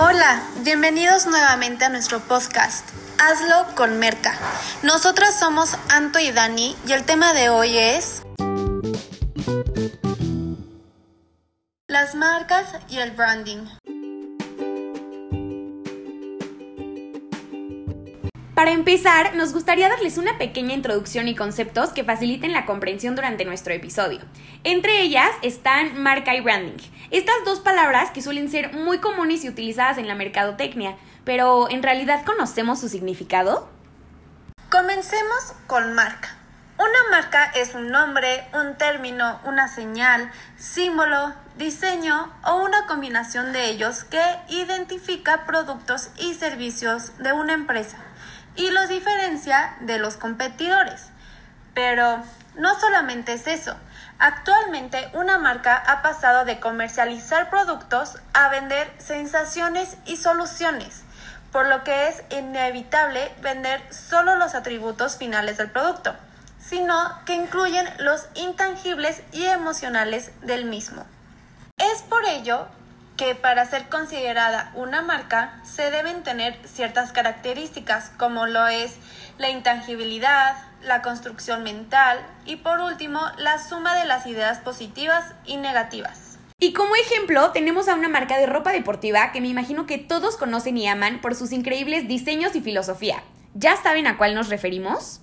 Hola, bienvenidos nuevamente a nuestro podcast. Hazlo con Merca. Nosotras somos Anto y Dani y el tema de hoy es las marcas y el branding. Para empezar, nos gustaría darles una pequeña introducción y conceptos que faciliten la comprensión durante nuestro episodio. Entre ellas están marca y branding. Estas dos palabras que suelen ser muy comunes y utilizadas en la mercadotecnia, pero ¿en realidad conocemos su significado? Comencemos con marca. Una marca es un nombre, un término, una señal, símbolo, diseño o una combinación de ellos que identifica productos y servicios de una empresa y los diferencia de los competidores. Pero no solamente es eso. Actualmente una marca ha pasado de comercializar productos a vender sensaciones y soluciones, por lo que es inevitable vender solo los atributos finales del producto, sino que incluyen los intangibles y emocionales del mismo. Es por ello que para ser considerada una marca se deben tener ciertas características como lo es la intangibilidad, la construcción mental y por último la suma de las ideas positivas y negativas. Y como ejemplo tenemos a una marca de ropa deportiva que me imagino que todos conocen y aman por sus increíbles diseños y filosofía. ¿Ya saben a cuál nos referimos?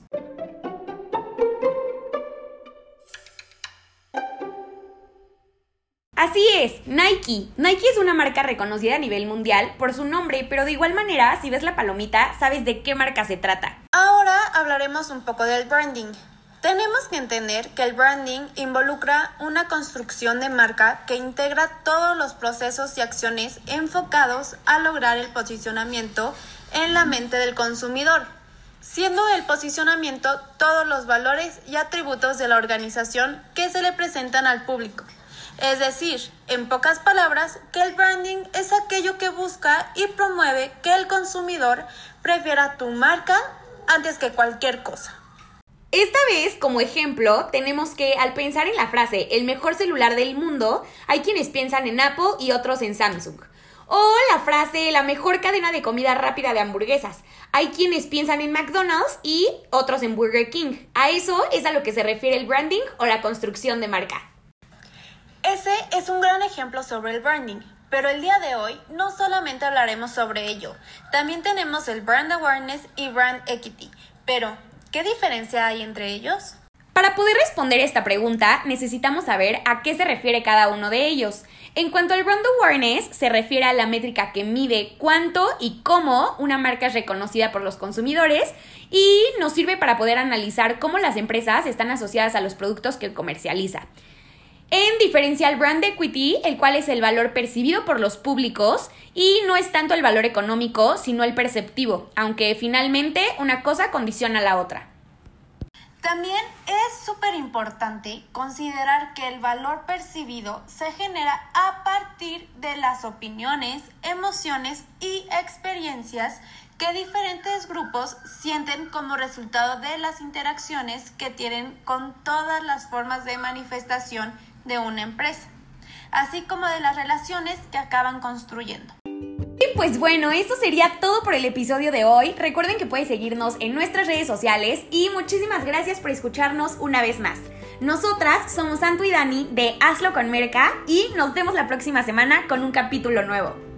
Así es, Nike. Nike es una marca reconocida a nivel mundial por su nombre, pero de igual manera, si ves la palomita, sabes de qué marca se trata. Ahora hablaremos un poco del branding. Tenemos que entender que el branding involucra una construcción de marca que integra todos los procesos y acciones enfocados a lograr el posicionamiento en la mente del consumidor, siendo el posicionamiento todos los valores y atributos de la organización que se le presentan al público. Es decir, en pocas palabras, que el branding es aquello que busca y promueve que el consumidor prefiera tu marca antes que cualquier cosa. Esta vez, como ejemplo, tenemos que al pensar en la frase el mejor celular del mundo, hay quienes piensan en Apple y otros en Samsung. O la frase la mejor cadena de comida rápida de hamburguesas. Hay quienes piensan en McDonald's y otros en Burger King. A eso es a lo que se refiere el branding o la construcción de marca. Ese es un gran ejemplo sobre el branding, pero el día de hoy no solamente hablaremos sobre ello, también tenemos el brand awareness y brand equity. Pero, ¿qué diferencia hay entre ellos? Para poder responder esta pregunta, necesitamos saber a qué se refiere cada uno de ellos. En cuanto al brand awareness, se refiere a la métrica que mide cuánto y cómo una marca es reconocida por los consumidores y nos sirve para poder analizar cómo las empresas están asociadas a los productos que comercializa. En diferencia al brand equity, el cual es el valor percibido por los públicos y no es tanto el valor económico, sino el perceptivo, aunque finalmente una cosa condiciona a la otra. También es súper importante considerar que el valor percibido se genera a partir de las opiniones, emociones y experiencias que diferentes grupos sienten como resultado de las interacciones que tienen con todas las formas de manifestación de una empresa, así como de las relaciones que acaban construyendo. Y pues bueno, eso sería todo por el episodio de hoy. Recuerden que pueden seguirnos en nuestras redes sociales y muchísimas gracias por escucharnos una vez más. Nosotras somos Santo y Dani de Hazlo con Merca y nos vemos la próxima semana con un capítulo nuevo.